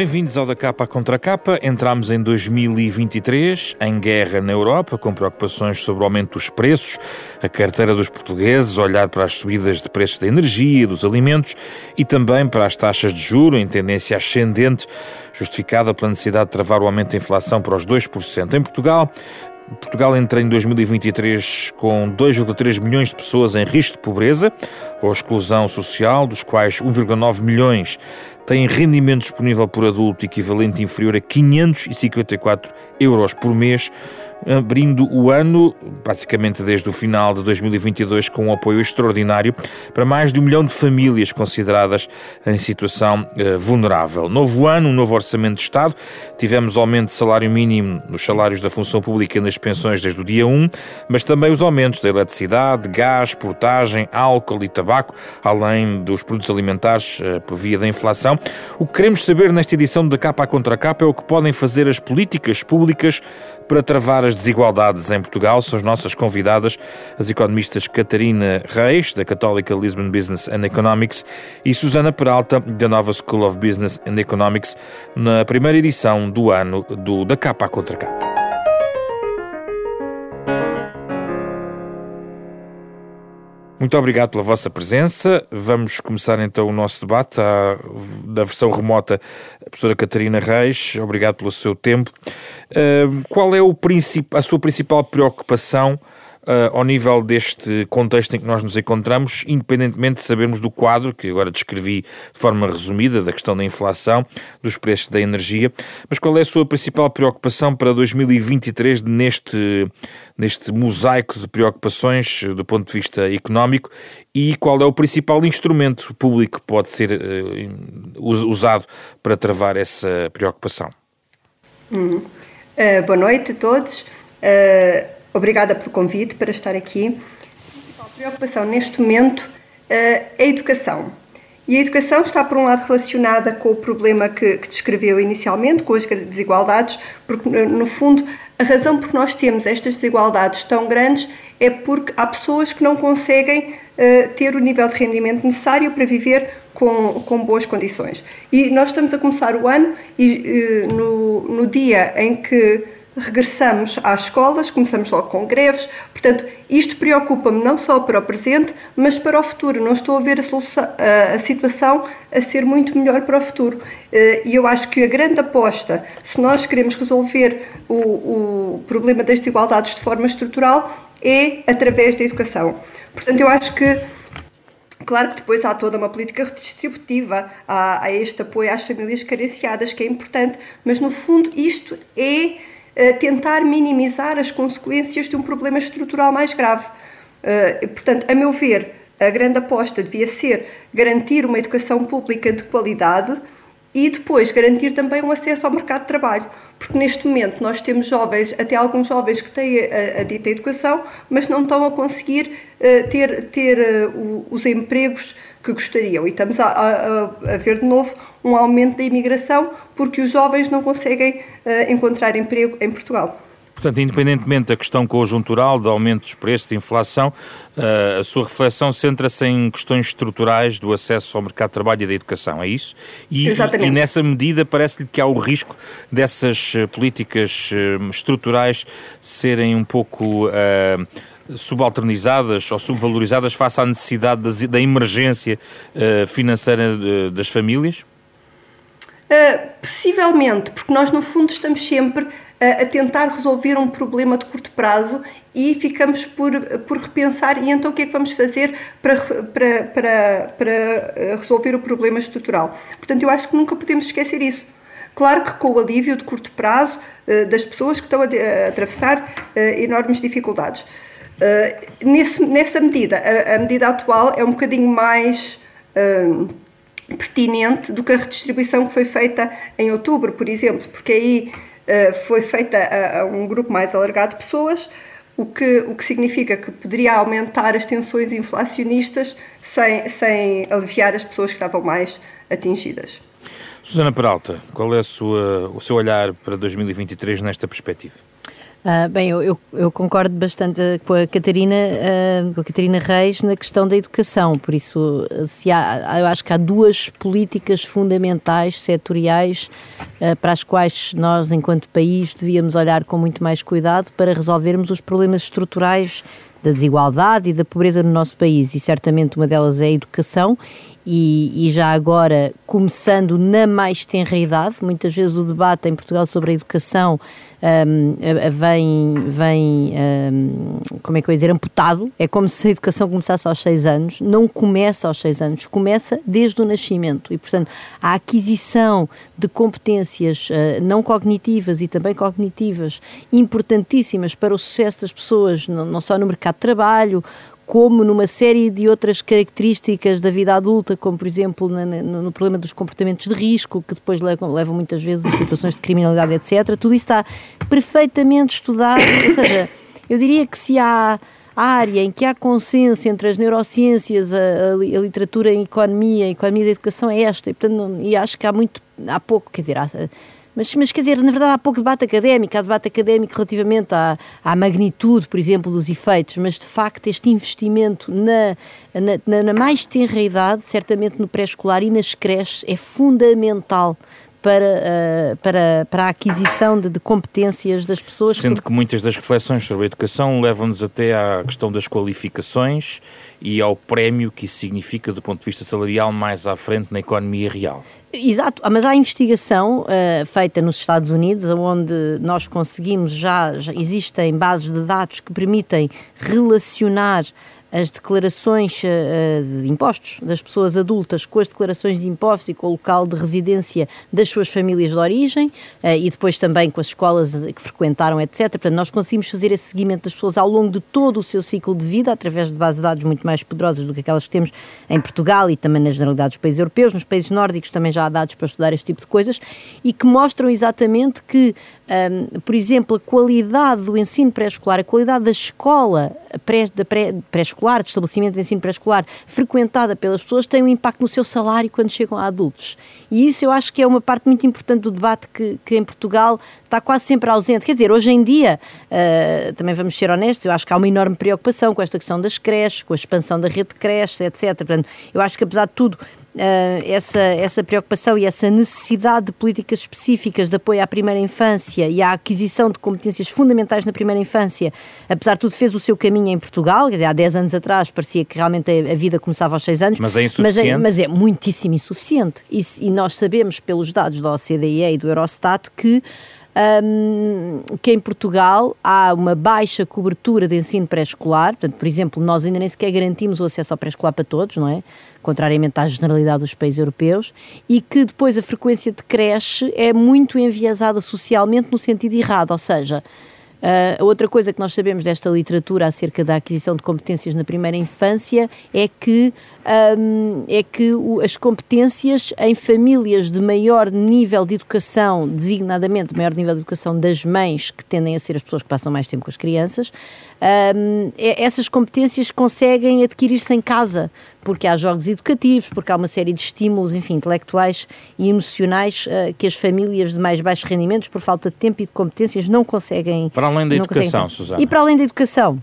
Bem-vindos ao da capa contra capa. Entramos em 2023 em guerra na Europa, com preocupações sobre o aumento dos preços, a carteira dos portugueses, olhar para as subidas de preços da energia, dos alimentos e também para as taxas de juro em tendência ascendente, justificada pela necessidade de travar o aumento da inflação para os 2%. Em Portugal, Portugal entra em 2023 com 2,3 milhões de pessoas em risco de pobreza ou exclusão social, dos quais 1,9 milhões têm rendimento disponível por adulto equivalente inferior a 554 euros por mês, abrindo o ano, basicamente desde o final de 2022, com um apoio extraordinário para mais de um milhão de famílias consideradas em situação eh, vulnerável. Novo ano, um novo orçamento de Estado, tivemos aumento de salário mínimo nos salários da função pública e nas pensões desde o dia 1, mas também os aumentos da eletricidade, gás, portagem, álcool e tabaco, além dos produtos alimentares eh, por via da inflação. O que queremos saber nesta edição da Capa Contra Capa é o que podem fazer as políticas públicas para travar as desigualdades em Portugal. São as nossas convidadas, as economistas Catarina Reis, da Católica Lisbon Business and Economics, e Susana Peralta, da Nova School of Business and Economics, na primeira edição do ano do Da Capa Contra Capa. Muito obrigado pela vossa presença. Vamos começar então o nosso debate à, da versão remota. A professora Catarina Reis, obrigado pelo seu tempo. Uh, qual é o a sua principal preocupação uh, ao nível deste contexto em que nós nos encontramos, independentemente de sabermos do quadro, que agora descrevi de forma resumida, da questão da inflação, dos preços da energia, mas qual é a sua principal preocupação para 2023 neste, neste mosaico de preocupações do ponto de vista económico e qual é o principal instrumento público que pode ser uh, usado para travar essa preocupação? Hum. Uh, boa noite a todos. Uh, Obrigada pelo convite para estar aqui. A preocupação neste momento é a educação. E a educação está, por um lado, relacionada com o problema que, que descreveu inicialmente, com as desigualdades, porque, no fundo, a razão por que nós temos estas desigualdades tão grandes é porque há pessoas que não conseguem uh, ter o nível de rendimento necessário para viver com, com boas condições. E nós estamos a começar o ano e uh, no, no dia em que regressamos às escolas, começamos logo com greves, portanto, isto preocupa-me não só para o presente, mas para o futuro. Não estou a ver a, solução, a, a situação a ser muito melhor para o futuro. Eh, e eu acho que a grande aposta, se nós queremos resolver o, o problema das desigualdades de forma estrutural, é através da educação. Portanto, eu acho que Claro que depois há toda uma política redistributiva, há, este apoio às famílias carenciadas, que é importante, mas no fundo isto é tentar minimizar as consequências de um problema estrutural mais grave. Uh, portanto, a meu ver, a grande aposta devia ser garantir uma educação pública de qualidade e depois garantir também um acesso ao mercado de trabalho. Porque neste momento nós temos jovens, até alguns jovens que têm a, a dita educação, mas não estão a conseguir uh, ter, ter uh, os empregos que gostariam. E estamos a, a, a ver de novo um aumento da imigração porque os jovens não conseguem uh, encontrar emprego em Portugal. Portanto, independentemente da questão conjuntural, de aumento dos preços, de inflação, uh, a sua reflexão centra-se em questões estruturais do acesso ao mercado de trabalho e da educação, é isso? E, Exatamente. e nessa medida parece-lhe que há o risco dessas uh, políticas estruturais serem um pouco subalternizadas ou subvalorizadas face à necessidade da emergência financeira das famílias? Uh, possivelmente, porque nós no fundo estamos sempre a, a tentar resolver um problema de curto prazo e ficamos por, por repensar e então o que é que vamos fazer para, para, para, para eh, resolver o problema estrutural. Portanto, eu acho que nunca podemos esquecer isso. Claro que com o alívio de curto prazo das pessoas que estão a, atravessar enormes dificuldades. Nesse, nessa medida, a, medida atual é um bocadinho mais pertinente do que a redistribuição que foi feita em outubro, por exemplo, porque aí uh, foi feita a, a, um grupo mais alargado de pessoas, o que, o que significa que poderia aumentar as tensões inflacionistas sem, sem aliviar as pessoas que estavam mais atingidas. Susana Peralta, qual é sua, o seu olhar para 2023 nesta perspectiva? Uh, bem, eu, eu, eu, concordo bastante com a Catarina, uh, com a Catarina Reis na questão da educação. Por isso, se há, eu acho que há duas políticas fundamentais, setoriais, para as quais nós, enquanto país, devíamos olhar com muito mais cuidado para resolvermos os problemas estruturais da desigualdade e da pobreza no nosso país. E certamente uma delas é a educação e, e, já agora começando na mais tenra idade, muitas vezes o debate em Portugal sobre a educação um, vem, vem um, como é que eu ia dizer, amputado. É como se a educação começasse aos seis anos. Não começa aos seis anos, começa desde o nascimento. E, portanto, a aquisição de competências uh, não cognitivas e também cognitivas importantíssimas para o sucesso das pessoas, não, não só no mercado de trabalho, como numa série de outras características da vida adulta, como por exemplo no, no problema dos comportamentos de risco, que depois levam, levam, muitas vezes a situações de criminalidade, etc. Tudo isso está perfeitamente estudado, ou seja, eu diria que se há área em que há consenso entre as neurociências, a, a, a literatura em economia, a economia da educação é esta, e, portanto, não, e acho que há muito, há pouco, quer dizer, há, mas, mas quer dizer, na verdade há pouco debate académico, há debate académico relativamente à, à magnitude, por exemplo, dos efeitos, mas de facto este investimento na, na, na mais tenra idade, certamente no pré-escolar e nas creches, é fundamental para, uh, para, para a aquisição de, de, competências das pessoas. Sendo que muitas das reflexões sobre a educação levam-nos até à questão das qualificações e ao prémio que isso significa do ponto de vista salarial mais à frente na economia real. Exato, mas há investigação uh, feita nos Estados Unidos, onde nós conseguimos já, já existem bases de dados que permitem relacionar as declarações uh, de impostos das pessoas adultas com as declarações de impostos e com o local de residência das suas famílias de origem uh, e depois também com as escolas que frequentaram, etc. Portanto, nós conseguimos fazer esse seguimento das pessoas ao longo de todo o seu ciclo de vida, através de bases de dados muito mais poderosas do que aquelas que temos em Portugal e também na generalidade dos países europeus. Nos países nórdicos também já há dados para estudar este tipo de coisas e que mostram exatamente que um, por exemplo, a qualidade do ensino pré-escolar, a qualidade da escola pré, da pré-escolar, de estabelecimento de ensino pré-escolar, frequentada pelas pessoas, tem um impacto no seu salário quando chegam a adultos. E isso eu acho que é uma parte muito importante do debate que, que em Portugal está quase sempre ausente. Quer dizer, hoje em dia, uh, também vamos ser honestos, eu acho que há uma enorme preocupação com esta questão das creches, com a expansão da rede de creches, etc. Portanto, eu acho que apesar de tudo, essa, essa preocupação e essa necessidade de políticas específicas de apoio à primeira infância e à aquisição de competências fundamentais na primeira infância, apesar de tudo, fez o seu caminho em Portugal. Há 10 anos atrás parecia que realmente a vida começava aos 6 anos. Mas é insuficiente. Mas é, mas é muitíssimo insuficiente. E, e nós sabemos, pelos dados da OCDE e do Eurostat, que um, que em Portugal há uma baixa cobertura de ensino pré-escolar, portanto, por exemplo, nós ainda nem sequer garantimos o acesso ao pré-escolar para todos, não é? Contrariamente à generalidade dos países europeus, e que depois a frequência de creche é muito enviesada socialmente no sentido errado, ou seja, Uh, outra coisa que nós sabemos desta literatura acerca da aquisição de competências na primeira infância é que, um, é que o, as competências em famílias de maior nível de educação, designadamente maior nível de educação das mães, que tendem a ser as pessoas que passam mais tempo com as crianças, um, essas competências conseguem adquirir-se em casa, porque há jogos educativos, porque há uma série de estímulos, enfim, intelectuais e emocionais uh, que as famílias de mais baixos rendimentos, por falta de tempo e de competências, não conseguem. Para além da educação, Susana. E para além da educação.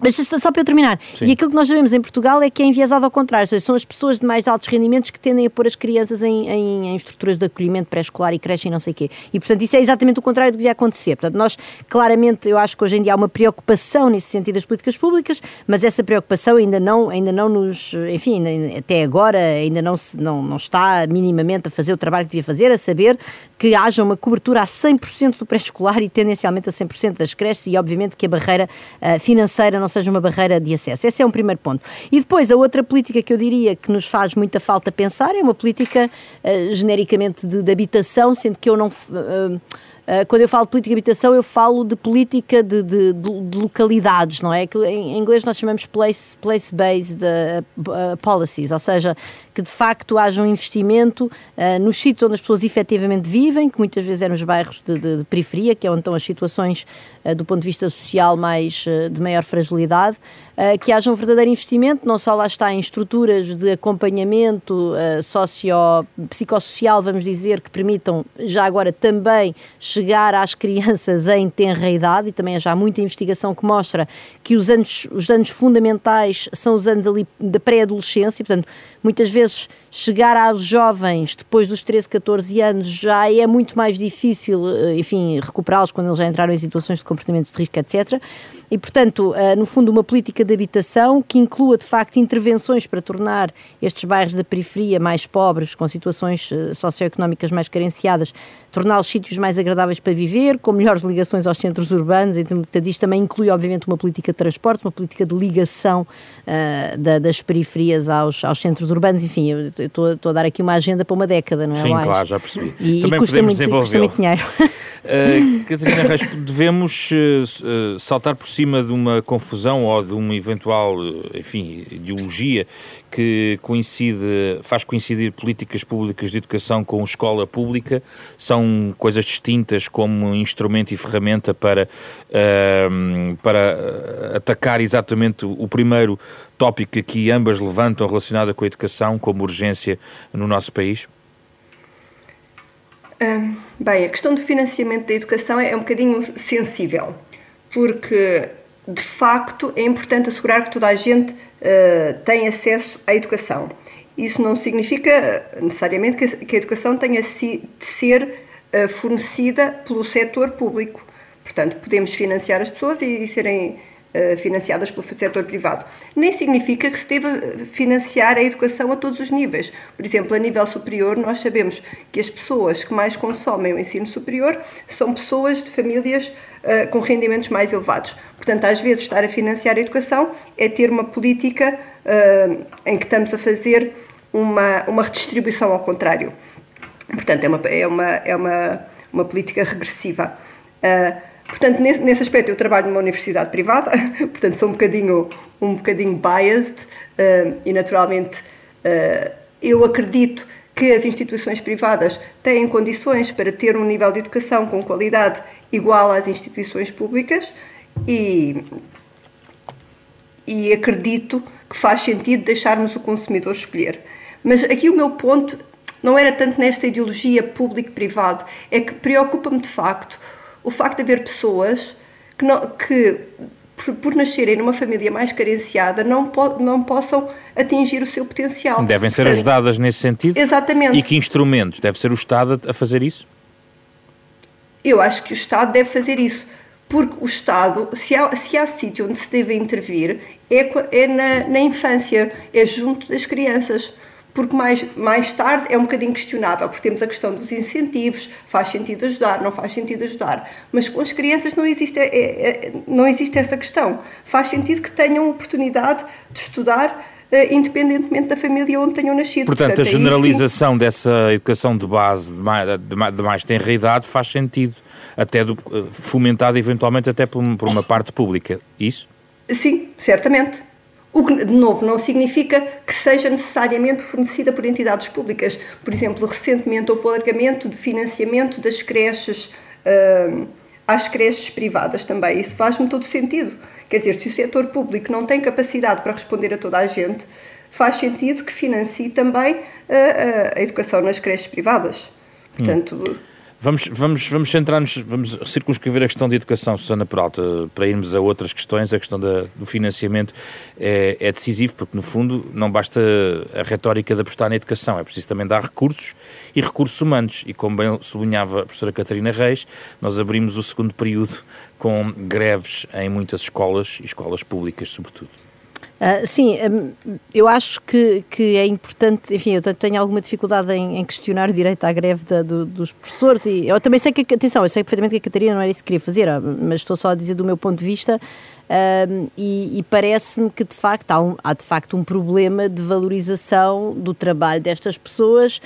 Mas só para eu terminar, Sim. e aquilo que nós sabemos em Portugal é que é enviesado ao contrário, ou seja, são as pessoas de mais altos rendimentos que tendem a pôr as crianças em, em, em estruturas de acolhimento pré-escolar e creche e não sei o quê. E, portanto, isso é exatamente o contrário do que devia acontecer. Portanto, nós, claramente, eu acho que hoje em dia há uma preocupação nesse sentido das políticas públicas, mas essa preocupação ainda não, ainda não nos, enfim, até agora ainda não, se, não, não está minimamente a fazer o trabalho que devia fazer, a saber que haja uma cobertura a 100% do pré-escolar e tendencialmente a 100% das creches e, obviamente, que a barreira uh, financeira não seja uma barreira de acesso. Esse é um primeiro ponto. E depois, a outra política que eu diria que nos faz muita falta pensar é uma política uh, genericamente de, de, habitação, sendo que eu não. Uh, quando eu falo de política de habitação, eu falo de política de, de, de localidades, não é? Em inglês nós chamamos place-based place uh, policies, ou seja, que de facto haja um investimento uh, nos sítios onde as pessoas efetivamente vivem, que muitas vezes é nos bairros de, de, de periferia, que é onde estão as situações uh, do ponto de vista social mais uh, de maior fragilidade, que haja um verdadeiro investimento, não só lá está em estruturas de acompanhamento socio, psicossocial, vamos dizer, que permitam já agora também chegar às crianças em tenra idade, e também já há muita investigação que mostra que os anos, os anos fundamentais são os anos ali da pré-adolescência, portanto, muitas vezes chegar aos jovens depois dos 13, 14 anos já é muito mais difícil, eh, enfim, recuperá-los quando eles já entraram em situações de comportamentos de risco, etc. E, portanto, eh, no fundo, uma política de habitação que inclua, de facto, intervenções para tornar estes bairros da periferia mais pobres, com situações eh, socioeconómicas mais carenciadas, torná-los sítios mais agradáveis para viver, com melhores ligações aos centros urbanos, então, isto também inclui, obviamente, uma política de transporte, uma política de ligação uh, da, das periferias aos, aos centros urbanos, enfim, eu estou, estou, a dar aqui uma agenda para uma década, não é? Sim, mais? claro, já percebi. E, também e custa, muito, custa muito dinheiro. Uh, Catarina Reis, devemos uh, saltar por cima de uma confusão ou de uma eventual, enfim, ideologia que coincide, faz coincidir políticas públicas de educação com escola pública, são coisas distintas como instrumento e ferramenta para, uh, para atacar exatamente o primeiro tópico que aqui ambas levantam relacionado com a educação como urgência no nosso país? bem, a questão do financiamento da educação é um bocadinho sensível, porque de facto é importante assegurar que toda a gente uh, tem acesso à educação. Isso não significa necessariamente que, a educação tenha de ser uh, fornecida pelo setor público. Portanto, podemos financiar as pessoas e, serem financiadas pelo setor privado. Nem significa que se deva financiar a educação a todos os níveis. Por exemplo, a nível superior, nós sabemos que as pessoas que mais consomem o ensino superior são pessoas de famílias uh, com rendimentos mais elevados. Portanto, às vezes, estar a financiar a educação é ter uma política uh, em que estamos a fazer uma, uma redistribuição ao contrário. Portanto, é uma, é uma, é uma, uma política regressiva. Uh, Portanto, nesse, nesse aspecto eu trabalho numa universidade privada, portanto sou um bocadinho, um bocadinho biased uh, e naturalmente uh, eu acredito que as instituições privadas têm condições para ter um nível de educação com qualidade igual às instituições públicas e, e acredito que faz sentido deixarmos o consumidor escolher. Mas aqui o meu ponto não era tanto nesta ideologia público-privado, é que preocupa-me de facto o facto de haver pessoas que, não, que por, por, nascerem numa família mais carenciada, não, po, não possam atingir o seu potencial. Devem ser Portanto, ajudadas nesse sentido? Exatamente. E que instrumentos? Deve ser o Estado a fazer isso? Eu acho que o Estado deve fazer isso. Porque o Estado, se há, se há sítio onde se deve intervir, é, é na, na infância, é junto das crianças porque mais, mais tarde é um bocadinho questionável, porque temos a questão dos incentivos, faz sentido ajudar, não faz sentido ajudar, mas com as crianças não existe, é, é, não existe essa questão. Faz sentido que tenham oportunidade de estudar uh, independentemente da família onde tenham nascido. Portanto, Portanto a generalização dessa educação de base de mais, de mais, tenra idade faz sentido, até do, eh, fomentada eventualmente até por, por uma parte pública, isso? Sim, certamente. O que, de novo, não significa que seja necessariamente fornecida por entidades públicas. Por exemplo, recentemente houve o alargamento de financiamento das creches uh, às creches privadas também. Isso faz-me todo sentido. Quer dizer, se o setor público não tem capacidade para responder a toda a gente, faz sentido que financie também a, a educação nas creches privadas. Portanto. Hum Vamos, vamos, vamos centrar-nos, vamos circunscrever a questão da educação, Susana Peralta, para irmos a outras questões. A questão da, do financiamento é, é decisivo, porque no fundo não basta a retórica de apostar na educação, é preciso também dar recursos e recursos humanos. E como bem sublinhava a professora Catarina Reis, nós abrimos o segundo período com greves em muitas escolas e escolas públicas, sobretudo. Uh, sim, um, eu acho que, que é importante, enfim, eu tenho alguma dificuldade em, em questionar o direito à greve da, do, dos professores e eu também sei que, atenção, eu sei perfeitamente que a Catarina não era isso que queria fazer, ah, mas estou só a dizer do meu ponto de vista um, e, e parece-me que de facto há, um, há de facto um problema de valorização do trabalho destas pessoas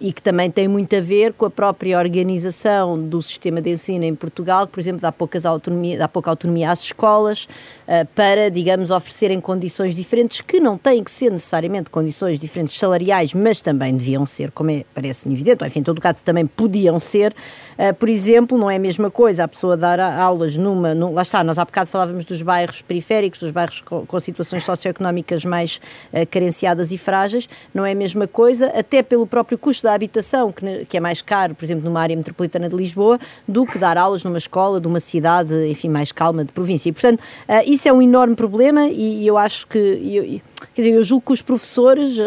e que também tem muito a ver com a própria organização do sistema de ensino em Portugal, que, por exemplo, dá, poucas autonomia, dá pouca autonomia às escolas uh, para, digamos, oferecerem condições diferentes, que não têm que ser necessariamente condições diferentes salariais, mas também deviam ser, como é, parece-me evidente, ou enfim, em todo caso também podiam ser. Uh, por exemplo, não é a mesma coisa a pessoa dar aulas numa, num, lá está, nós há bocado falávamos dos bairros periféricos, dos bairros com, com situações socioeconómicas mais uh, carenciadas e frágeis, não é a mesma coisa, até pelo próprio custo da habitação, que, que, é mais caro, por exemplo, numa área metropolitana de Lisboa, do que dar aulas numa escola de uma cidade, enfim, mais calma de província. E, portanto, uh, isso é um enorme problema e, eu acho que, eu, quer dizer, eu julgo que os professores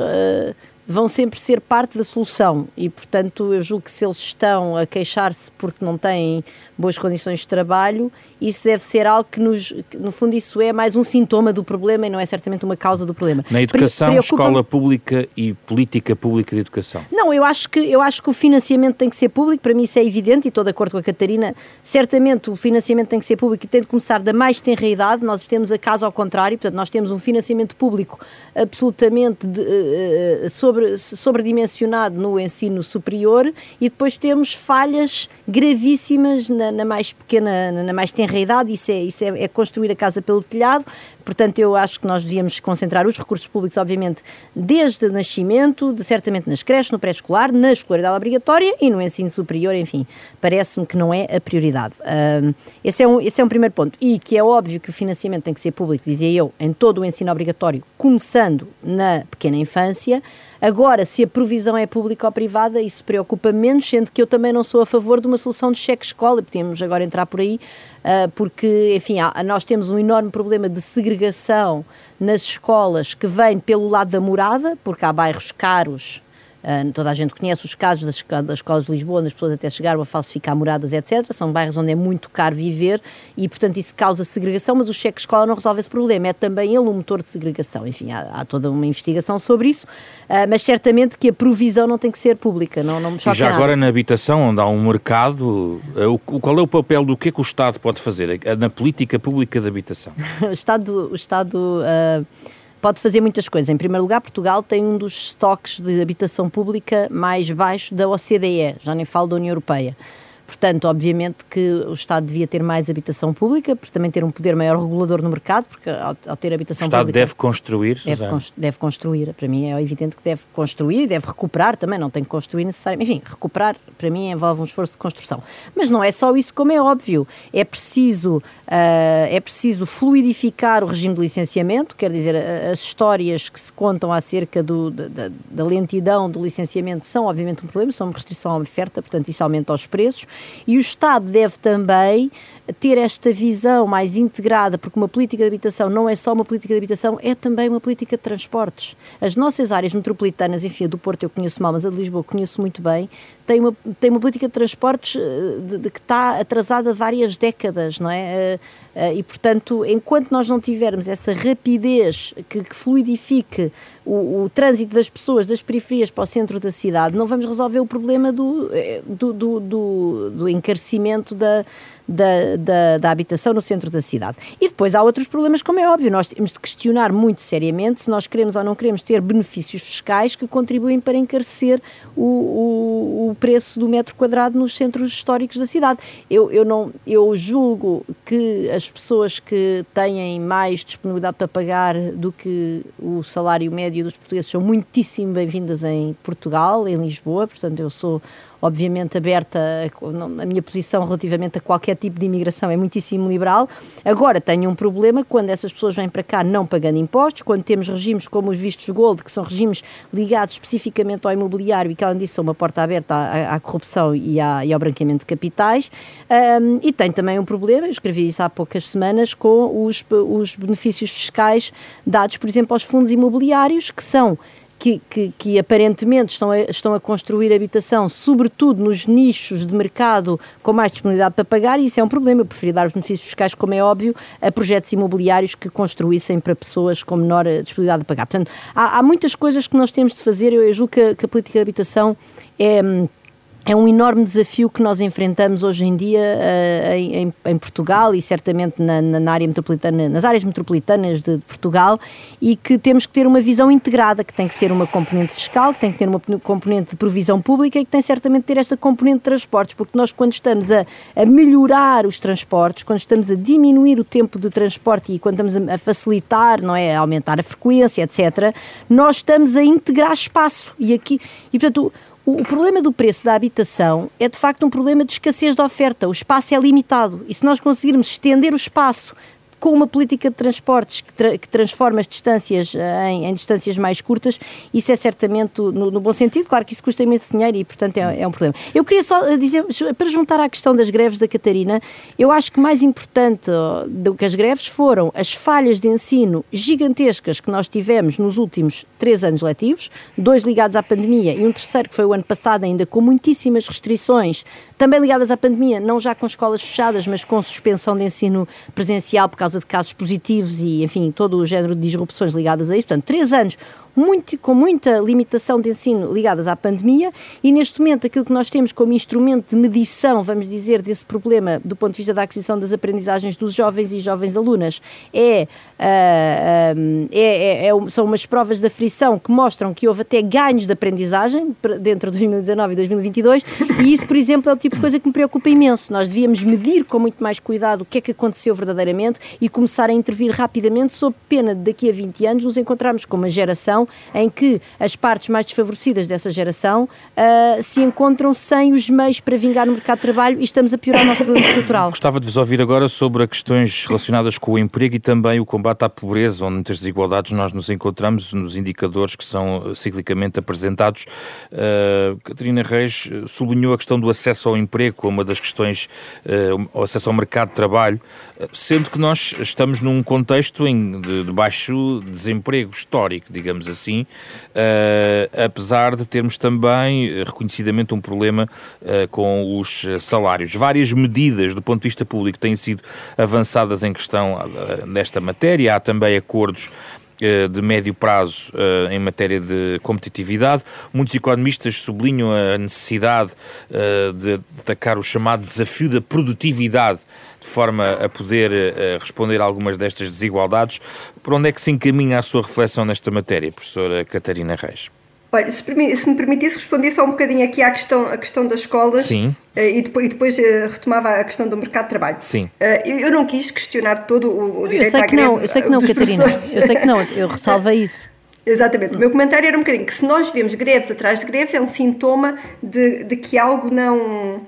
vão sempre ser parte da solução e, portanto, eu julgo que se eles estão a queixar-se porque não têm boas condições de trabalho, isso deve ser algo que, nos, que, no fundo, isso é mais um sintoma do problema e não é certamente uma causa do problema. Na educação, escola pública e política pública de educação. Não, eu acho, que, eu acho que o financiamento tem que ser público, para mim isso é evidente e estou de acordo com a Catarina. Certamente o financiamento tem que ser público e tem de começar da mais tenra idade. Nós temos a casa ao contrário, portanto, nós temos um financiamento público absolutamente de, uh, sobre, sobredimensionado no ensino superior e depois temos falhas gravíssimas na, na mais pequena, na mais tenra idade, isso, é, isso é, é construir a casa pelo telhado, Portanto, eu acho que nós devíamos concentrar os recursos públicos, obviamente, desde o nascimento, de, certamente nas creches, no pré-escolar, na escolaridade obrigatória e no ensino superior, enfim, parece-me que não é a prioridade. Esse, é um, esse é um primeiro ponto. E que é óbvio que o financiamento tem que ser público, dizia eu, em todo o ensino obrigatório, começando na pequena infância. Agora, se a provisão é pública ou privada, isso preocupa menos, sendo que eu também não sou a favor de uma solução de cheque-escola, podemos agora entrar por aí, porque, enfim, nós temos um enorme problema de segregação nas escolas que vem pelo lado da morada, porque há bairros caros Uh, toda a gente conhece os casos das, das escolas de Lisboa, onde as pessoas até chegaram a falsificar moradas, etc. São bairros onde é muito caro viver e, portanto, isso causa segregação, mas o cheque escola não resolve esse problema. É também ele um motor de segregação. Enfim, há, há toda uma investigação sobre isso, uh, mas certamente que a provisão não tem que ser pública. Não, não me choca e já nada. agora na habitação, onde há um mercado, uh, o, qual é o papel do que é que o Estado pode fazer na política pública de habitação? o Estado. O Estado pode fazer muitas coisas. Em primeiro lugar, Portugal tem um dos estoques de habitação pública mais baixos da OCDE, já nem falo da União Europeia. Portanto, obviamente que o Estado devia ter mais habitação pública, para também ter um poder maior regulador no mercado, porque ao, ao ter habitação pública... O Estado deve construir, deve, deve, construir. Para mim é evidente que deve construir e deve recuperar também, não tem que construir necessariamente. Enfim, recuperar para mim envolve um esforço de construção. Mas não é só isso, como é óbvio. É preciso, uh, é preciso fluidificar o regime de licenciamento, quer dizer, as histórias que se contam acerca do, da, da lentidão do licenciamento são obviamente um problema, são uma restrição à oferta, portanto isso aumenta os preços. E o Estado deve também ter esta visão mais integrada, porque uma política de habitação não é só uma política de habitação, é também uma política de transportes. As nossas áreas metropolitanas, enfim, a do Porto eu conheço mal, mas a de Lisboa conheço muito bem, tem uma, tem uma política de transportes eh, de, de que está atrasada várias décadas, não é? Eh, eh, e, portanto, enquanto nós não tivermos essa rapidez que, que fluidifique o, o, trânsito das pessoas das periferias para o centro da cidade, não vamos resolver o problema do, do, do, do, do encarecimento da, da, da, da, habitação no centro da cidade. E depois há outros problemas, como é óbvio, nós temos de questionar muito seriamente se nós queremos ou não queremos ter benefícios fiscais que contribuem para encarecer o, o, o preço do metro quadrado nos centros históricos da cidade. Eu, eu, não, eu julgo que as pessoas que têm mais disponibilidade para pagar do que o salário médio dos portugueses são muitíssimo bem-vindas em Portugal, em Lisboa, portanto eu sou obviamente aberta, a, a minha posição relativamente a qualquer tipo de imigração é muitíssimo liberal. Agora tenho um problema quando essas pessoas vêm para cá não pagando impostos, quando temos regimes como os vistos gold, que são regimes ligados especificamente ao imobiliário e que além disso são uma porta aberta à, à corrupção e, à, e, ao branqueamento de capitais. Um, e tem também um problema, eu escrevi isso há poucas semanas, com os, os benefícios fiscais dados, por exemplo, aos fundos imobiliários, que são que, que, que, aparentemente estão a, estão a construir habitação, sobretudo nos nichos de mercado com mais disponibilidade para pagar, e isso é um problema. Eu preferi dar os benefícios fiscais, como é óbvio, a projetos imobiliários que construíssem para pessoas com menor disponibilidade para pagar. Portanto, há, há muitas coisas que nós temos de fazer. Eu, eu julgo que, que a política de habitação é hum, é um enorme desafio que nós enfrentamos hoje em dia uh, em, em, Portugal e certamente na, na, área metropolitana, nas áreas metropolitanas de Portugal e que temos que ter uma visão integrada, que tem que ter uma componente fiscal, que tem que ter uma componente de provisão pública e que tem certamente que ter esta componente de transportes, porque nós quando estamos a, a melhorar os transportes, quando estamos a diminuir o tempo de transporte e quando estamos a, a facilitar, não é, a aumentar a frequência, etc., nós estamos a integrar espaço e aqui, e portanto o, problema do preço da habitação é de facto um problema de escassez de oferta. O espaço é limitado e se nós conseguirmos estender o espaço com uma política de transportes que, tra que transforma as distâncias em, em, distâncias mais curtas, isso é certamente no, no, bom sentido. Claro que isso custa imenso dinheiro e, portanto, é, é um problema. Eu queria só dizer, para juntar à questão das greves da Catarina, eu acho que mais importante do que as greves foram as falhas de ensino gigantescas que nós tivemos nos últimos três anos letivos, dois ligados à pandemia e um terceiro que foi o ano passado, ainda com muitíssimas restrições, também ligadas à pandemia, não já com escolas fechadas, mas com suspensão de ensino presencial por causa de casos positivos e, enfim, todo o género de disrupções ligadas a isso. Portanto, três anos muito, com muita limitação de ensino ligadas à pandemia e neste momento aquilo que nós temos como instrumento de medição, vamos dizer, desse problema do ponto de vista da aquisição das aprendizagens dos jovens e jovens alunas é, uh, é, é, é, são umas provas de aflição que mostram que houve até ganhos de aprendizagem dentro de 2019 e 2022 e isso, por exemplo, é o tipo de coisa que me preocupa imenso. Nós devíamos medir com muito mais cuidado o que é que aconteceu verdadeiramente e começar a intervir rapidamente sob pena de daqui a 20 anos nos encontrarmos com uma geração geração em que as partes mais desfavorecidas dessa geração uh, se encontram sem os meios para vingar no mercado de trabalho e estamos a piorar o nosso problema estrutural. Gostava de vos ouvir agora sobre questões relacionadas com o emprego e também o combate à pobreza, onde muitas desigualdades nós nos encontramos nos indicadores que são ciclicamente apresentados. Uh, Catarina Reis sublinhou a questão do acesso ao emprego como uma das questões, uh, o acesso ao mercado de trabalho, sendo que nós estamos num contexto em, de, de baixo desemprego histórico, digamos assim, uh, apesar de termos também eh, reconhecidamente um problema uh, com os salários. Várias medidas do ponto de vista público têm sido avançadas em questão nesta matéria, há também acordos de médio prazo em matéria de competitividade. Muitos economistas sublinham a necessidade de atacar o chamado desafio da produtividade de forma a poder responder a algumas destas desigualdades. Por onde é que se encaminha a sua reflexão nesta matéria, professora Catarina Reis? Olha, se, se, me permitisse responder só um bocadinho aqui à questão, à questão das escolas Sim. Uh, e depois, e depois uh, retomava a questão do mercado de trabalho. Sim. Uh, eu, eu, não quis questionar todo o, o direito eu sei à que não, Eu sei que não, Catarina. Eu sei que não, eu ressalvei isso. Exatamente. O meu comentário era um bocadinho que se nós vemos greves atrás de greves é um sintoma de, de que algo não,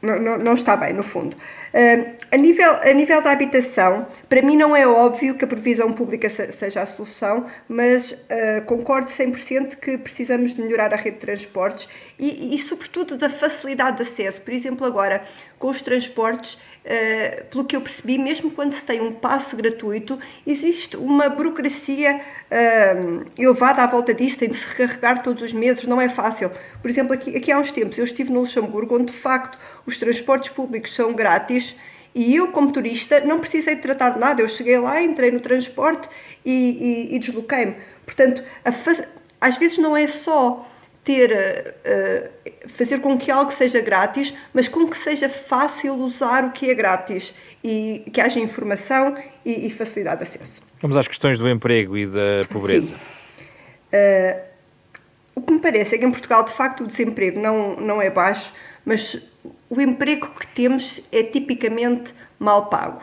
não, não está bem, no fundo. Uh, a, nível, a nível da habitação, para mim não é óbvio que a provisão pública seja a solução, mas uh, concordo 100% que precisamos de melhorar a rede de transportes e, e, sobretudo, da facilidade de acesso. Por exemplo, agora, com os transportes, uh, pelo que eu percebi, mesmo quando se tem um passe gratuito, existe uma burocracia uh, elevada à volta disso, tem de se recarregar todos os meses, não é fácil. Por exemplo, aqui, aqui há uns tempos eu estive no Luxemburgo, onde de facto os transportes públicos são grátis e eu, como turista, não precisei de tratar de nada. Eu cheguei lá, entrei no transporte e, e, e desloquei-me. Portanto, às vezes não é só ter uh, fazer com que algo seja grátis, mas com que seja fácil usar o que é grátis e que haja informação e, e facilidade de acesso. Vamos às questões do emprego e da pobreza. Uh, o que me parece é que em Portugal, de facto, o desemprego não, não é baixo, mas o emprego que temos é tipicamente mal pago.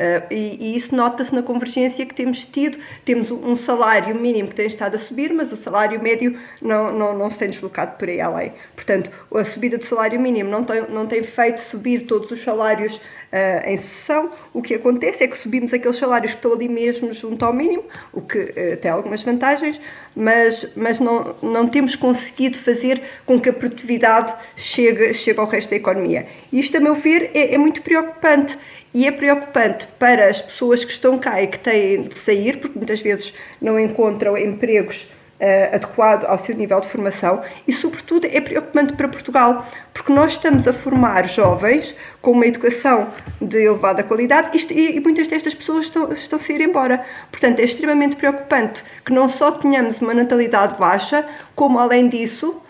Uh, e, e, isso nota-se na convergência que temos tido. Temos um salário mínimo que tem estado a subir, mas o salário médio não, não, não se tem deslocado por aí além. Portanto, a subida do salário mínimo não tem, não tem feito subir todos os salários uh, em sucessão. O que acontece é que subimos aqueles salários que estão ali mesmo junto ao mínimo, o que uh, tem algumas vantagens, mas, mas não, não temos conseguido fazer com que a produtividade chegue, chegue ao resto da economia. E isto, a meu ver, é, é muito preocupante e é preocupante para as pessoas que estão cá e que têm de sair, porque muitas vezes não encontram empregos uh, ao seu nível de formação, e, sobretudo, é preocupante para Portugal, porque nós estamos a formar jovens com uma educação de elevada qualidade e, e muitas destas pessoas estão, estão a sair embora. Portanto, é extremamente preocupante que não só tenhamos uma natalidade baixa, como, além disso,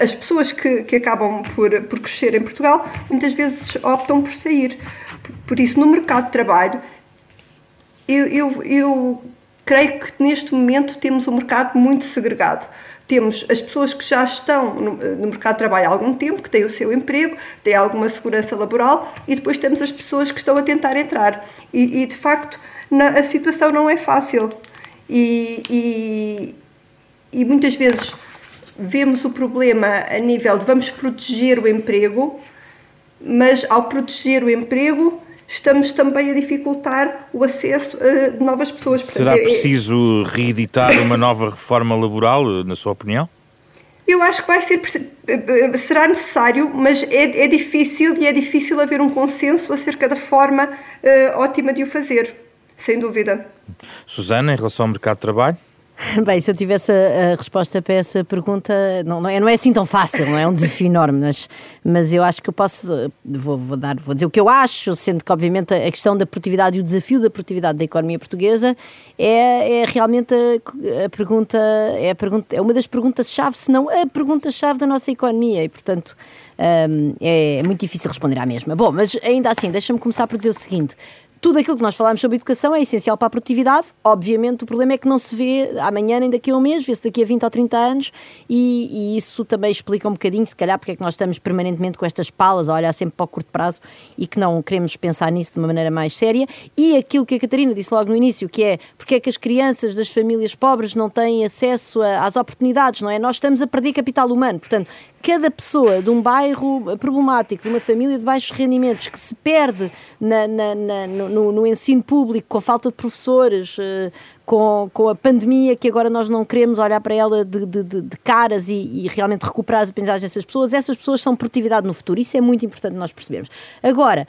as pessoas que, que acabam por, por crescer em Portugal muitas vezes optam por sair. Por isso, no mercado de trabalho, eu, eu, eu creio que neste momento temos um mercado muito segregado. Temos as pessoas que já estão no, no, mercado de trabalho há algum tempo, que têm o seu emprego, têm alguma segurança laboral, e depois temos as pessoas que estão a tentar entrar. E, e de facto, na, a situação não é fácil. E, e, e muitas vezes vemos o problema a nível de vamos proteger o emprego, mas ao proteger o emprego estamos também a dificultar o acesso a novas pessoas. Será Portanto, preciso reeditar uma nova reforma laboral, na sua opinião? Eu acho que vai ser será necessário, mas é, é difícil e é difícil haver um consenso acerca da forma uh, ótima de o fazer, sem dúvida. Susana, em relação ao mercado de trabalho? Bem, se eu tivesse a, a, resposta para essa pergunta, não, não, é, não é assim tão fácil, não é? Um desafio enorme, mas, mas eu acho que eu posso, vou, vou, dar, vou dizer o que eu acho, sendo que obviamente a questão da produtividade e o desafio da produtividade da economia portuguesa é, é realmente a, a pergunta, é, a pergunta, é uma das perguntas-chave, se não a pergunta-chave da nossa economia. E, portanto, um, é muito difícil responder à mesma. Bom, mas ainda assim, deixa-me começar por dizer o seguinte: tudo aquilo que nós falamos sobre educação é essencial para a produtividade. Obviamente, o problema é que não se vê amanhã nem daqui a um mês, vê-se daqui a 20 ou 30 anos, e, e, isso também explica um bocadinho, se calhar, porque é que nós estamos permanentemente com estas palas a olhar sempre para o curto prazo e que não queremos pensar nisso de uma maneira mais séria. E aquilo que a Catarina disse logo no início, que é porque é que as crianças das famílias pobres não têm acesso a, às oportunidades, não é? Nós estamos a perder capital humano. Portanto, cada pessoa de um bairro problemático, de uma família de baixos rendimentos, que se perde na, na, na, no, no, ensino público, com falta de professores, eh, com, com a pandemia, que agora nós não queremos olhar para ela de, de, de caras e, e, realmente recuperar as aprendizagens dessas pessoas, essas pessoas são produtividade no futuro. Isso é muito importante nós percebermos. Agora.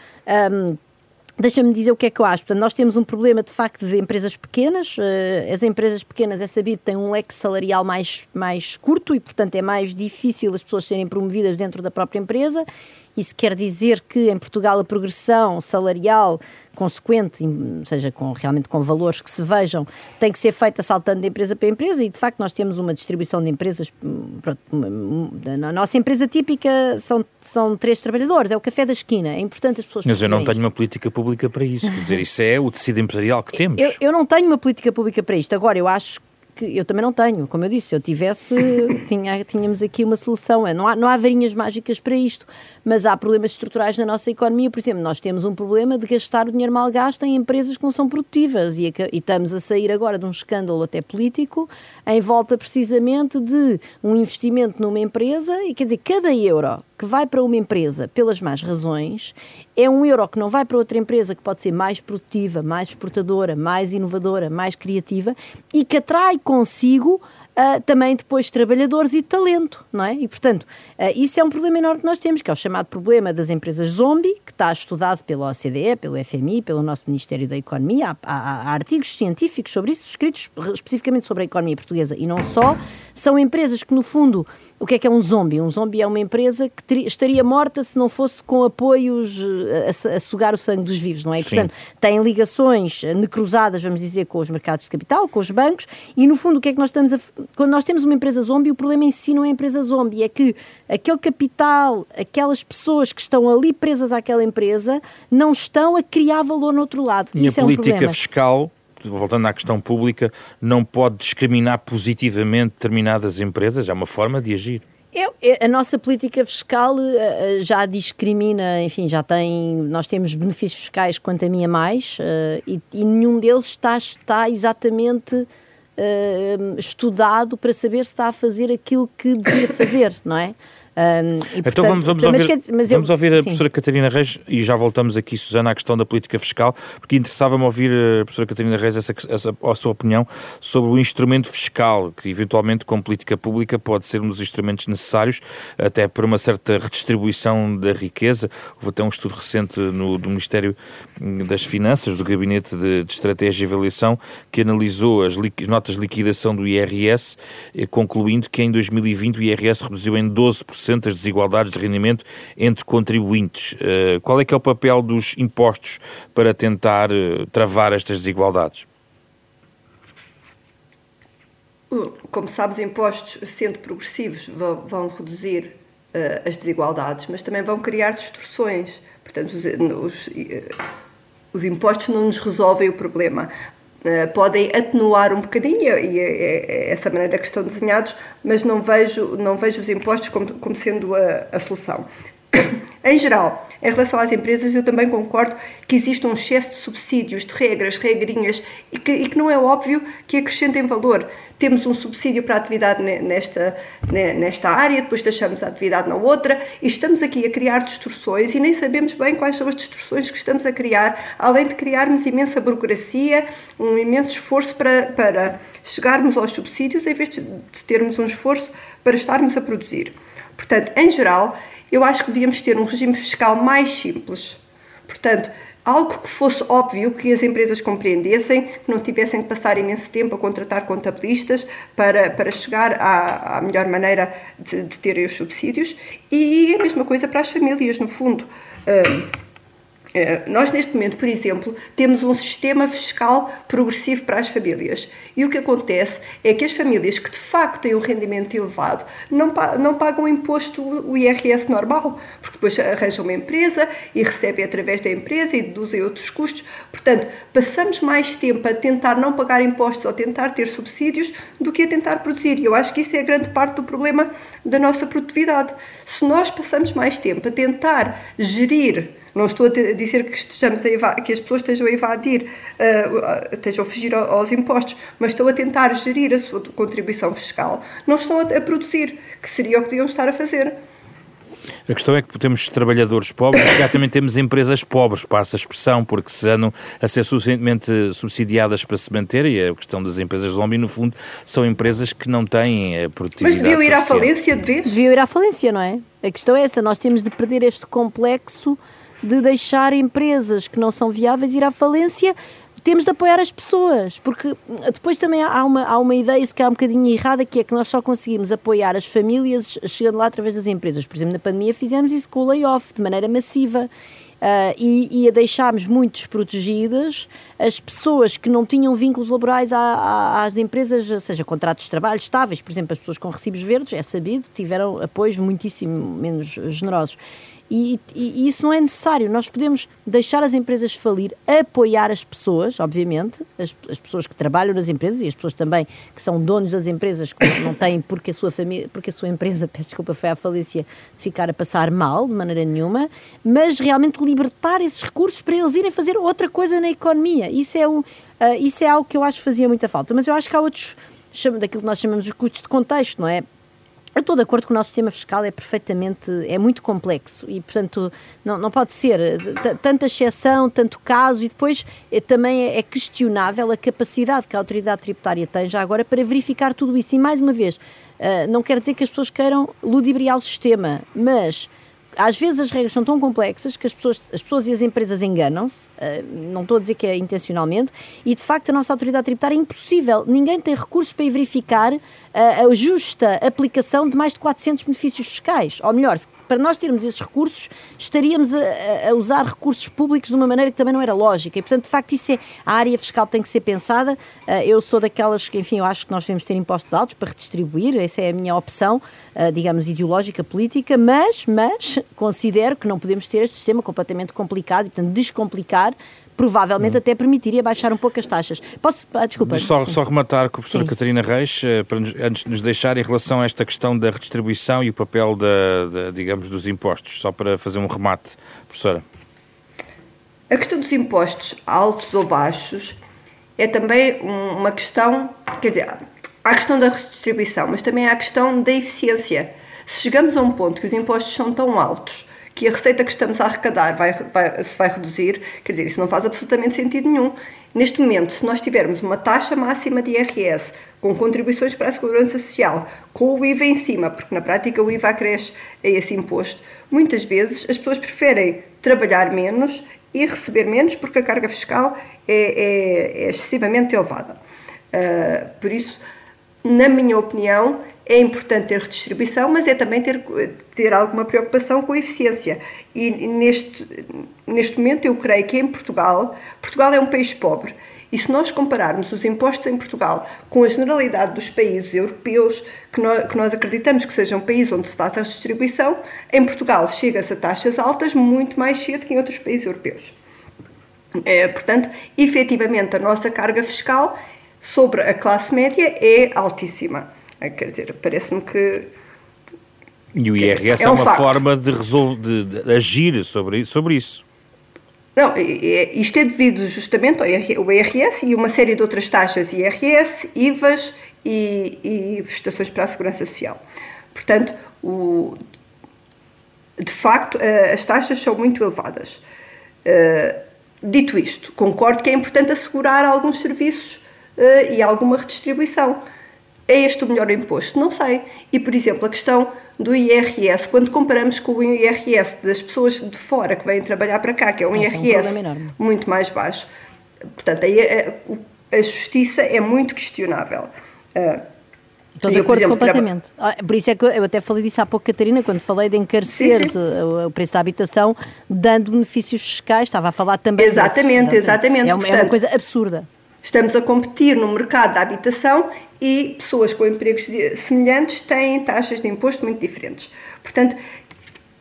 Um, Deixa-me dizer o que é que eu acho. Portanto, nós temos um problema de facto de empresas pequenas. Uh, as empresas pequenas, é sabido, têm um leque salarial mais, mais curto e, portanto, é mais difícil as pessoas serem promovidas dentro da própria empresa. Isso quer dizer que em Portugal a progressão salarial consequente, seja com, realmente com valores que se vejam, tem que ser feita saltando de empresa para empresa e de facto nós temos uma distribuição de empresas. Hum, pronto, na nossa empresa típica são, são três trabalhadores, é o café da esquina. É importante as pessoas. Mas eu não tenho uma política pública para isso, quer dizer, isso é o tecido empresarial que temos. Eu, eu não tenho uma política pública para isto. Agora, eu acho que eu também não tenho. Como eu disse, se eu tivesse, tinha, tínhamos aqui uma solução. Não há, não há varinhas mágicas para isto, mas há problemas estruturais na nossa economia. Por exemplo, nós temos um problema de gastar o dinheiro mal gasto em empresas que não são produtivas e, e estamos a sair agora de um escândalo até político em volta precisamente de um investimento numa empresa e quer dizer, cada euro que vai para uma empresa pelas más razões é um euro que não vai para outra empresa que pode ser mais produtiva, mais exportadora, mais inovadora, mais criativa e que atrai consigo uh, também depois trabalhadores e talento, não é? E, portanto, uh, isso é um problema enorme que nós temos, que é o chamado problema das empresas zombie, que está estudado pela OCDE, pelo FMI, pelo nosso Ministério da Economia. Há, há, há artigos científicos sobre isso, escritos especificamente sobre a economia portuguesa e não só. São empresas que, no fundo, o que é que é um zombie? Um zombie é uma empresa que teria, estaria morta se não fosse com apoios a, a, sugar o sangue dos vivos, não é? E, portanto, tem ligações necruzadas, vamos dizer, com os mercados de capital, com os bancos, e no fundo o que é que nós estamos a, quando nós temos uma empresa zombie, o problema em si não é a empresa zombie, é que aquele capital, aquelas pessoas que estão ali presas àquela empresa, não estão a criar valor no outro lado. E Isso a é política um fiscal voltando à questão pública, não pode discriminar positivamente determinadas empresas? É uma forma de agir. Eu, a nossa política fiscal uh, já discrimina, enfim, já tem, nós temos benefícios fiscais quanto a mim a mais uh, e, e, nenhum deles está, está exatamente uh, estudado para saber se está a fazer aquilo que devia fazer, não é? Um, e, então vamos, vamos ouvir, mas, vamos ouvir a sim. professora Catarina Reis e já voltamos aqui, Susana, à questão da política fiscal, porque interessava-me ouvir a professora Catarina Reis essa, essa, a sua opinião sobre o instrumento fiscal, que eventualmente com política pública pode ser um dos instrumentos necessários até para uma certa redistribuição da riqueza. Houve até um estudo recente no, do Ministério das Finanças, do Gabinete de, de Estratégia e Avaliação, que analisou as li, notas de liquidação do IRS, eh, concluindo que em 2020 o IRS reduziu em 12% as desigualdades de rendimento entre contribuintes. Uh, qual é que é o papel dos impostos para tentar uh, travar estas desigualdades? Hum, como sabes, impostos, sendo progressivos, vão, vão reduzir uh, as desigualdades, mas também vão criar distorções. Portanto, os, os, os impostos não nos resolvem o problema. Uh, podem atenuar um bocadinho, e é, é, é, essa maneira que estão desenhados, mas não vejo, não vejo os impostos como, como sendo a, a solução. Em geral, em relação às empresas, eu também concordo que existe um excesso de subsídios, de regras, regrinhas, e que, e que não é óbvio que acrescentem valor. Temos um subsídio para a atividade nesta, nesta área, depois deixamos a atividade na outra, e estamos aqui a criar distorções e nem sabemos bem quais são as distorções que estamos a criar, além de criarmos imensa burocracia, um imenso esforço para, para chegarmos aos subsídios, em vez de termos um esforço para estarmos a produzir. Portanto, em geral, eu acho que devíamos ter um regime fiscal mais simples. Portanto, algo que fosse óbvio que as empresas compreendessem, que não tivessem que passar imenso tempo a contratar contabilistas para, para chegar à, à melhor maneira de, de terem os subsídios. E a mesma coisa para as famílias, no fundo. Uh, nós, neste momento, por exemplo, temos um sistema fiscal progressivo para as famílias. E o que acontece é que as famílias que de facto têm um rendimento elevado não, não pagam imposto, o IRS normal, porque depois arranjam uma empresa e recebem através da empresa e deduzem outros custos. Portanto, passamos mais tempo a tentar não pagar impostos ou tentar ter subsídios do que a tentar produzir. E eu acho que isso é grande parte do problema da nossa produtividade. Se nós passamos mais tempo a tentar gerir não estou a dizer que, estejamos a que as pessoas estejam a evadir, uh, estejam a fugir aos impostos, mas estão a tentar gerir a sua contribuição fiscal. Não estão a, a produzir, que seria o que deviam estar a fazer. A questão é que temos trabalhadores pobres e também temos empresas pobres, para essa expressão, porque se andam a ser suficientemente subsidiadas para se manter, e a questão das empresas zombie, no fundo, são empresas que não têm produtividade Mas deviam ir à falência de vez? Deviam ir à falência, não é? A questão é essa, nós temos de perder este complexo de deixar empresas que não são viáveis ir à falência, temos de apoiar as pessoas, porque depois também há uma, há uma ideia, se calhar um bocadinho errada, que é que nós só conseguimos apoiar as famílias chegando lá através das empresas. Por exemplo, na pandemia fizemos isso com o layoff, de maneira massiva. Uh, e, e a deixámos muito desprotegidas as pessoas que não tinham vínculos laborais à, à, às empresas, ou seja, contratos de trabalho estáveis, por exemplo, as pessoas com recibos verdes, é sabido, tiveram apoios muitíssimo menos generosos. E, e, isso não é necessário. Nós podemos deixar as empresas falir, apoiar as pessoas, obviamente, as, as, pessoas que trabalham nas empresas e as pessoas também que são donos das empresas, que não têm porque a sua família, porque a sua empresa, peço desculpa, foi à falência de ficar a passar mal, de maneira nenhuma, mas realmente libertar esses recursos para eles irem fazer outra coisa na economia. Isso é, uh, isso é algo que eu acho que fazia muita falta. Mas eu acho que há outros, daquilo que nós chamamos de custos de contexto, não é? Eu estou de acordo que o nosso sistema fiscal é perfeitamente, é muito complexo e, portanto, não, não pode ser tanta exceção, tanto caso e depois é, também é, é questionável a capacidade que a autoridade tributária tem já agora para verificar tudo isso. E, mais uma vez, uh, não quer dizer que as pessoas queiram ludibriar o sistema, mas às vezes as regras são tão complexas que as pessoas, as pessoas e as empresas enganam-se, uh, não estou a dizer que é intencionalmente, e de facto a nossa autoridade tributária é impossível. Ninguém tem recursos para verificar uh, a justa aplicação de mais de 400 benefícios fiscais. Ou melhor, para nós termos esses recursos, estaríamos a, a, usar recursos públicos de uma maneira que também não era lógica. E, portanto, de facto, isso é, a área fiscal tem que ser pensada. Uh, eu sou daquelas que, enfim, eu acho que nós devemos ter impostos altos para redistribuir, essa é a minha opção, digamos, ideológica, política, mas, mas considero que não podemos ter este sistema completamente complicado e, portanto, descomplicar provavelmente hum. até permitiria baixar um pouco as taxas. Posso, ah, desculpa. Só, só rematar com a professora Sim. Catarina Reis, eh, para nos, antes de nos deixar, em relação a esta questão da redistribuição e o papel, da, da, digamos, dos impostos, só para fazer um remate, professora. A questão dos impostos altos ou baixos é também uma questão, quer dizer, há a questão da redistribuição, mas também há a questão da eficiência. Se chegamos a um ponto que os impostos são tão altos que a receita que estamos a arrecadar vai, vai, se vai reduzir, quer dizer, isso não faz absolutamente sentido nenhum. Neste momento, se nós tivermos uma taxa máxima de IRS, com contribuições para a segurança social, com o IVA em cima, porque na prática o IVA acresce a esse imposto, muitas vezes as pessoas preferem trabalhar menos e receber menos porque a carga fiscal é, é, é excessivamente elevada. Uh, por isso, na minha opinião, é importante ter redistribuição, mas é também ter, ter alguma preocupação com a eficiência. E neste, neste momento eu creio que em Portugal, Portugal é um país pobre, e se nós compararmos os impostos em Portugal com a generalidade dos países europeus, que nós, que nós acreditamos que seja um país onde se faça a distribuição, em Portugal chega-se a taxas altas muito mais cedo que em outros países europeus. É, portanto, efetivamente, a nossa carga fiscal sobre a classe média é altíssima. É, quer dizer, parece-me que E o IRS é, é um uma facto. forma de, resolver, de, de, agir sobre, sobre isso. Não, isto é devido justamente ao IRS e uma série de outras taxas, IRS, IVAs e, e prestações para a Segurança Social. Portanto, o, de facto, as taxas são muito elevadas. Eh, dito isto, concordo que é importante assegurar alguns serviços eh, e alguma redistribuição. É este o melhor imposto? Não sei. E, por exemplo, a questão do IRS, quando comparamos com o IRS das pessoas de fora que vêm trabalhar para cá, que é um IRS um muito mais baixo, portanto, aí a, a, justiça é muito questionável. Uh, Estou de acordo completamente. Traba... Por isso é que eu até falei disso há pouco, Catarina, quando falei de encarecer sim, sim. O, o, preço da habitação, dando benefícios fiscais, estava a falar também Exatamente, disso. exatamente. É uma, Portanto, é uma coisa absurda. Estamos a competir no mercado da habitação e pessoas com empregos semelhantes têm taxas de imposto muito diferentes. Portanto,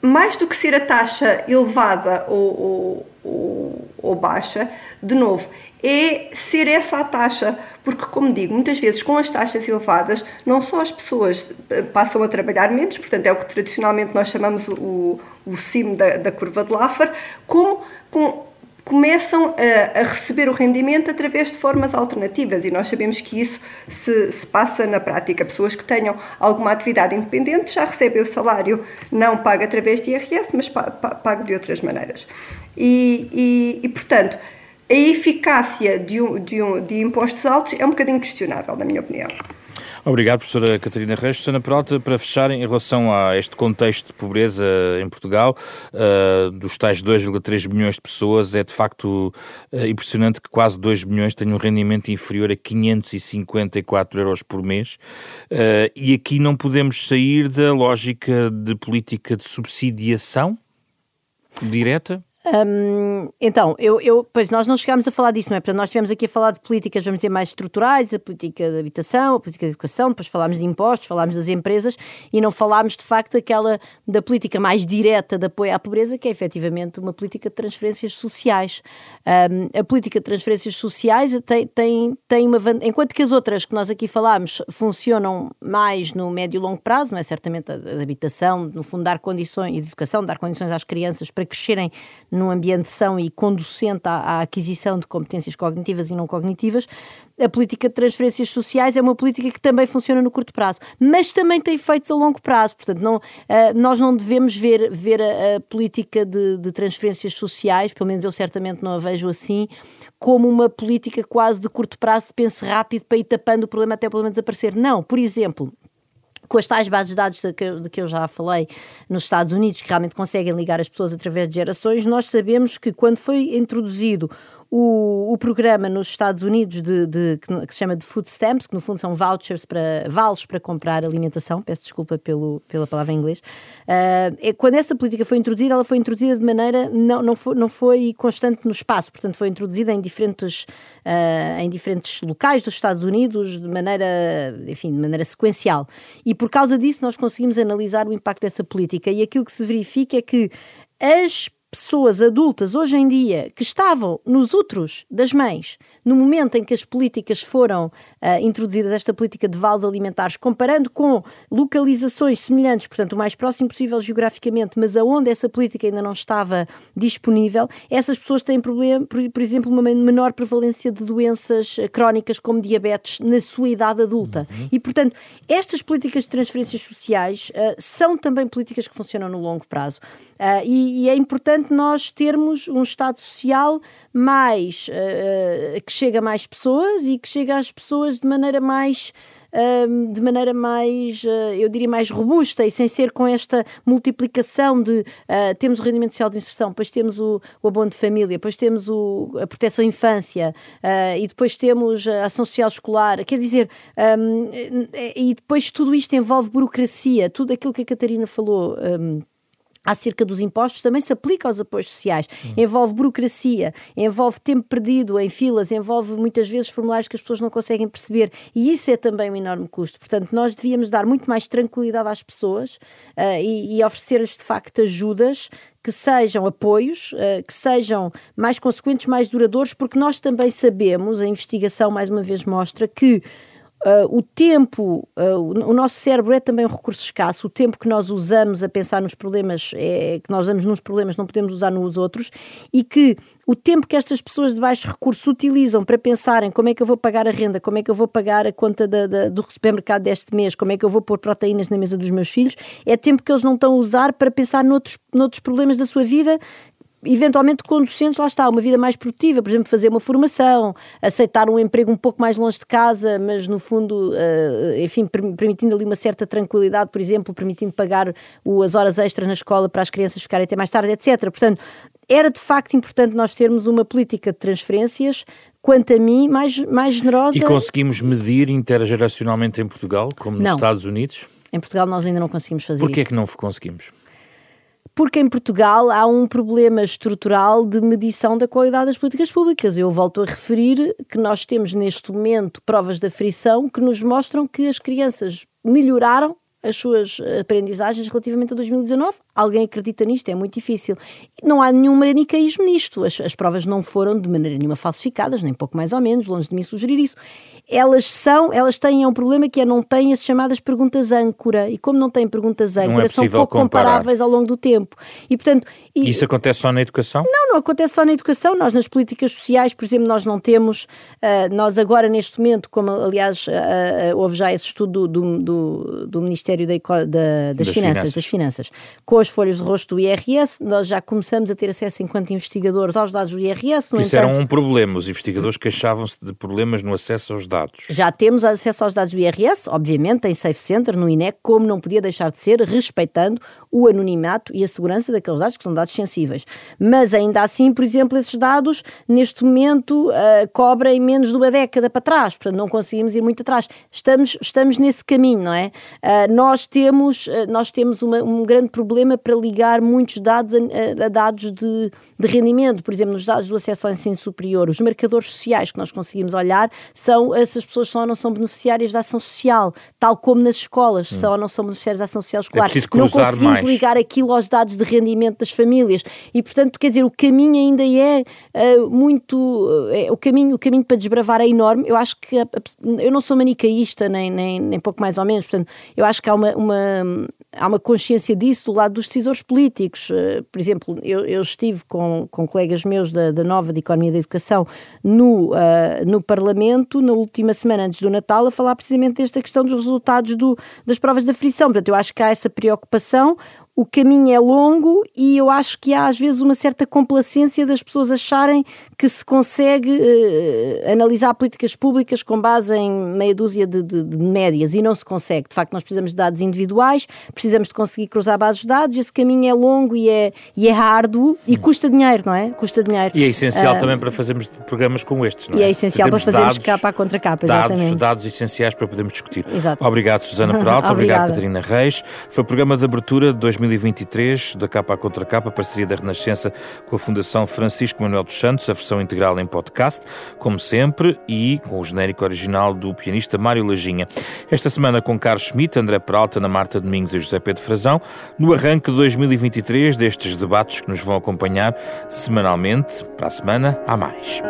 mais do que ser a taxa elevada ou, ou, ou, baixa, de novo, é ser essa a taxa, porque, como digo, muitas vezes com as taxas elevadas, não só as pessoas eh, passam a trabalhar menos, portanto, é o que tradicionalmente nós chamamos o, o cimo da, da curva de Laffer, como com começam a, a, receber o rendimento através de formas alternativas e nós sabemos que isso se, se, passa na prática. Pessoas que tenham alguma atividade independente já recebem o salário não pago através de IRS, mas pago de outras maneiras. E, e, e portanto, a eficácia de, um, de, um, de impostos altos é um bocadinho questionável, na minha opinião. Obrigado, professora Catarina Reis. Susana Peralta, para fechar, em relação a este contexto de pobreza em Portugal, uh, dos tais 2,3 milhões de pessoas, é de facto uh, impressionante que quase 2 milhões tenham um rendimento inferior a 554 euros por mês. Uh, e aqui não podemos sair da lógica de política de subsidiação direta? Um, então, eu, eu, pois nós não chegámos a falar disso, não é? Portanto, nós estivemos aqui a falar de políticas, vamos dizer, mais estruturais, a política de habitação, a política de educação, depois falámos de impostos, falámos das empresas e não falámos de facto daquela da política mais direta de apoio à pobreza, que é efetivamente uma política de transferências sociais. Um, a política de transferências sociais tem, tem, tem uma enquanto que as outras que nós aqui falámos funcionam mais no médio e longo prazo, não é? Certamente a, a habitação, no fundo, dar condições, educação, dar condições às crianças para crescerem num ambiente são e conducente à, à, aquisição de competências cognitivas e não cognitivas, a política de transferências sociais é uma política que também funciona no curto prazo, mas também tem efeitos a longo prazo. Portanto, não, uh, nós não devemos ver, ver a, a política de, de transferências sociais, pelo menos eu certamente não a vejo assim, como uma política quase de curto prazo, pense rápido para ir tapando o problema até o problema desaparecer. Não, por exemplo, com as tais bases de dados de que, de que, eu já falei nos Estados Unidos, que realmente conseguem ligar as pessoas através de gerações, nós sabemos que quando foi introduzido o, o programa nos Estados Unidos de, de, que, que, se chama de Food Stamps, que no fundo são vouchers para vales para comprar alimentação, peço desculpa pelo, pela palavra em inglês, uh, é, quando essa política foi introduzida, ela foi introduzida de maneira, não, não, foi, não foi constante no espaço, portanto foi introduzida em diferentes, uh, em diferentes locais dos Estados Unidos, de maneira, enfim, de maneira sequencial. E por causa disso nós conseguimos analisar o impacto dessa política e aquilo que se verifica é que as pessoas adultas hoje em dia que estavam nos outros das mães, no momento em que as políticas foram uh, introduzidas, esta política de vales alimentares, comparando com localizações semelhantes, portanto, o mais próximo possível geograficamente, mas aonde essa política ainda não estava disponível, essas pessoas têm problema, por, por exemplo, uma menor prevalência de doenças eh, crónicas como diabetes na sua idade adulta. Uhum. E, portanto, estas políticas de transferências sociais uh, são também políticas que funcionam no longo prazo. Uh, e, e é importante importante nós termos um Estado social mais uh, que chega a mais pessoas e que chega às pessoas de maneira mais uh, de maneira mais, uh, eu diria, mais robusta e sem ser com esta multiplicação de temos o rendimento social de inserção, depois temos o, o abono de família, depois temos o, a proteção à infância e depois temos a ação social escolar, quer dizer, um, e depois tudo isto envolve burocracia, tudo aquilo que a Catarina falou. Um, acerca dos impostos também se aplica aos apoios sociais. Hum. Envolve burocracia, envolve tempo perdido em filas, envolve muitas vezes formulários que as pessoas não conseguem perceber e isso é também um enorme custo. Portanto, nós devíamos dar muito mais tranquilidade às pessoas uh, e, e oferecer-lhes de facto ajudas que sejam apoios, uh, que sejam mais consequentes, mais duradouros, porque nós também sabemos, a investigação mais uma vez mostra que Uh, o tempo, uh, o nosso cérebro é também um recurso escasso, o tempo que nós usamos a pensar nos problemas, é, que nós usamos nos problemas, não podemos usar nos outros, e que o tempo que estas pessoas de baixo recurso utilizam para pensarem como é que eu vou pagar a renda, como é que eu vou pagar a conta da, da, do supermercado deste mês, como é que eu vou pôr proteínas na mesa dos meus filhos, é tempo que eles não estão a usar para pensar noutros, noutros problemas da sua vida eventualmente conducentes, lá está, uma vida mais produtiva, por exemplo, fazer uma formação, aceitar um emprego um pouco mais longe de casa, mas no fundo, uh, enfim, permitindo ali uma certa tranquilidade, por exemplo, permitindo pagar as horas extras na escola para as crianças ficarem até mais tarde, etc. Portanto, era de facto importante nós termos uma política de transferências, quanto a mim, mais, mais generosa. E conseguimos medir intergeracionalmente em Portugal, como nos não. Estados Unidos? Em Portugal nós ainda não conseguimos fazer Porquê isso. Porquê é que não conseguimos? Porque em Portugal há um problema estrutural de medição da qualidade das políticas públicas. Eu volto a referir que nós temos neste momento provas da frição que nos mostram que as crianças melhoraram as suas aprendizagens relativamente a 2019. Alguém acredita nisto? É muito difícil. Não há nenhum manicaísmo nisto. As, as provas não foram de maneira nenhuma falsificadas, nem pouco mais ou menos, longe de mim sugerir isso. Elas são, elas têm um problema que é não têm as chamadas perguntas âncora. E como não têm perguntas é âncora, é são pouco comparar. comparáveis ao longo do tempo. E portanto. E, isso acontece só na educação? Não, não acontece só na educação. Nós nas políticas sociais, por exemplo, nós não temos, uh, nós agora neste momento, como aliás uh, uh, houve já esse estudo do, do, do Ministério Ministério da, da, das, das finanças, finanças, das Finanças, com as folhas de rosto do IRS, nós já começamos a ter acesso, enquanto investigadores, aos dados do IRS. No Isso entanto, era um problema, os investigadores queixavam-se de problemas no acesso aos dados. Já temos acesso aos dados do IRS, obviamente, em Safe Center, no INEC, como não podia deixar de ser, respeitando o anonimato e a segurança daqueles dados, que são dados sensíveis. Mas ainda assim, por exemplo, esses dados, neste momento, uh, cobrem menos de uma década para trás, portanto não conseguimos ir muito atrás. Estamos, estamos nesse caminho, não é? Uh, nós temos, eh, nós temos uma, um grande problema para ligar muitos dados a, a, dados de, de rendimento. Por exemplo, nos dados do acesso ao ensino superior, os marcadores sociais que nós conseguimos olhar são se as pessoas são ou não são beneficiárias da ação social, tal como nas escolas, hum. são ou não são beneficiárias da ação social escolar. É não conseguimos mais. ligar aquilo aos dados de rendimento das famílias. E, portanto, quer dizer, o caminho ainda é uh, muito. Uh, o, caminho, o caminho para desbravar é enorme. Eu acho que. eu não sou manicaísta, nem, nem, nem pouco mais ou menos. Portanto, eu acho que há uma, uma, há uma consciência disso do lado dos decisores políticos. Eh, por exemplo, eu, eu estive com, com colegas meus da, da Nova de Economia da Educação no, uh, no Parlamento, na última semana antes do Natal, a falar precisamente desta questão dos resultados do, das provas da frição. Portanto, eu acho que há essa preocupação o caminho é longo e eu acho que há às vezes uma certa complacência das pessoas acharem que se consegue uh, analisar políticas públicas com base em meia dúzia de, de, de, médias e não se consegue. De facto, nós precisamos de dados individuais, precisamos de conseguir cruzar bases de dados, esse caminho é longo e é, e é árduo e custa dinheiro, não é? Custa dinheiro. E é essencial uh, também para fazermos programas como estes, não é? E é essencial para fazermos dados, capa contra capa, exatamente. Dados, dados essenciais para podermos discutir. Exato. Obrigado, Susana Peralta, obrigado, Catarina Reis. Foi o programa de abertura de 2020 2023, da capa à contra capa, parceria da Renascença com a Fundação Francisco Manuel dos Santos, a versão integral em podcast, como sempre, e com o genérico original do pianista Mário Lajinha. Esta semana com Carlos Schmidt, André Peralta, Ana Marta Domingos e José Pedro Frazão, no arranque de 2023 destes debates que nos vão acompanhar semanalmente. Para a semana, há mais.